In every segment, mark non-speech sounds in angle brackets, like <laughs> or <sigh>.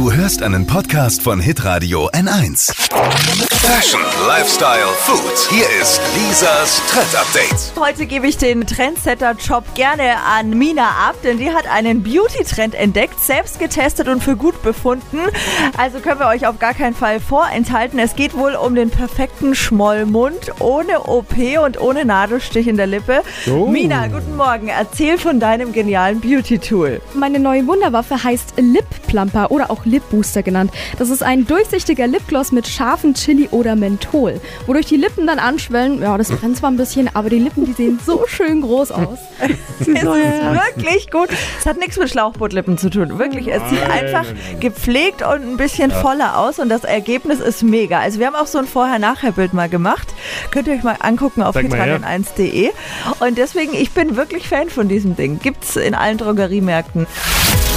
Du hörst einen Podcast von Hitradio N1. Fashion, Lifestyle, Food. Hier ist Lisas Trend Update. Heute gebe ich den Trendsetter-Job gerne an Mina ab, denn die hat einen Beauty-Trend entdeckt, selbst getestet und für gut befunden. Also können wir euch auf gar keinen Fall vorenthalten. Es geht wohl um den perfekten Schmollmund ohne OP und ohne Nadelstich in der Lippe. Oh. Mina, guten Morgen. Erzähl von deinem genialen Beauty-Tool. Meine neue Wunderwaffe heißt Lip Plumper oder auch Lip Booster genannt. Das ist ein durchsichtiger Lipgloss mit scharfen Chili oder Menthol, wodurch die Lippen dann anschwellen. Ja, das brennt zwar ein bisschen, aber die Lippen, die sehen so schön groß aus. <laughs> Es <laughs> ist wirklich gut. Es hat nichts mit Schlauchbootlippen zu tun. Wirklich. Es sieht Nein, einfach nein, nein. gepflegt und ein bisschen voller aus und das Ergebnis ist mega. Also wir haben auch so ein Vorher-Nachher-Bild mal gemacht. Könnt ihr euch mal angucken auf Zeig mal her. hitradion1.de. Und deswegen, ich bin wirklich Fan von diesem Ding. Gibt's in allen Drogeriemärkten.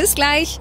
Bis gleich.